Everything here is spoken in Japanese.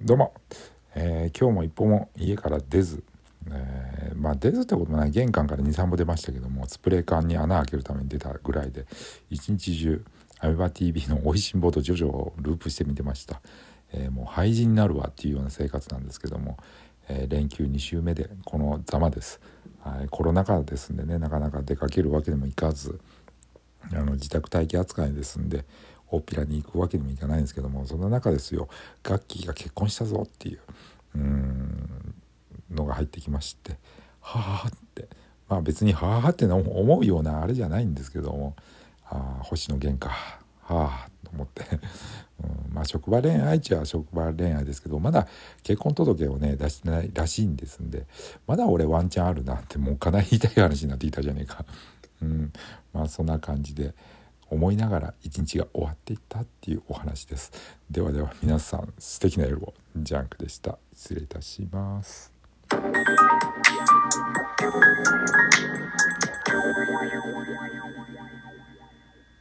どうも、えー今日も一歩も家から出ず、えーまあ出ずってこともない。玄関から23歩出ましたけどもスプレー缶に穴開けるために出たぐらいで一日中アメバ TV の「おいしんぼ」とジョジョをループして見てました、えーもう廃人になるわっていうような生活なんですけども、えー連休2週目でこのざまです、コロナ禍ですんでねなかなか出かけるわけにもいかずあの自宅待機扱いですんで大っぴらに行くわけにもいかないんですけどもそんな中ですよガッキーが結婚したぞっていううんのが入ってきましてはあってまあ別にはあって思うようなあれじゃないんですけどもああ星野源かはあと思って、うん、まあ職場恋愛っちゃ職場恋愛ですけどまだ結婚届をね出してないらしいんですんでまだ俺ワンチャンあるなってもうかなり言いたい話になっていたじゃねえか。うん、まあそんな感じで思いながら一日が終わっていったっていうお話です。ではでは皆さん素敵な夜を。ジャンクでした。失礼いたします。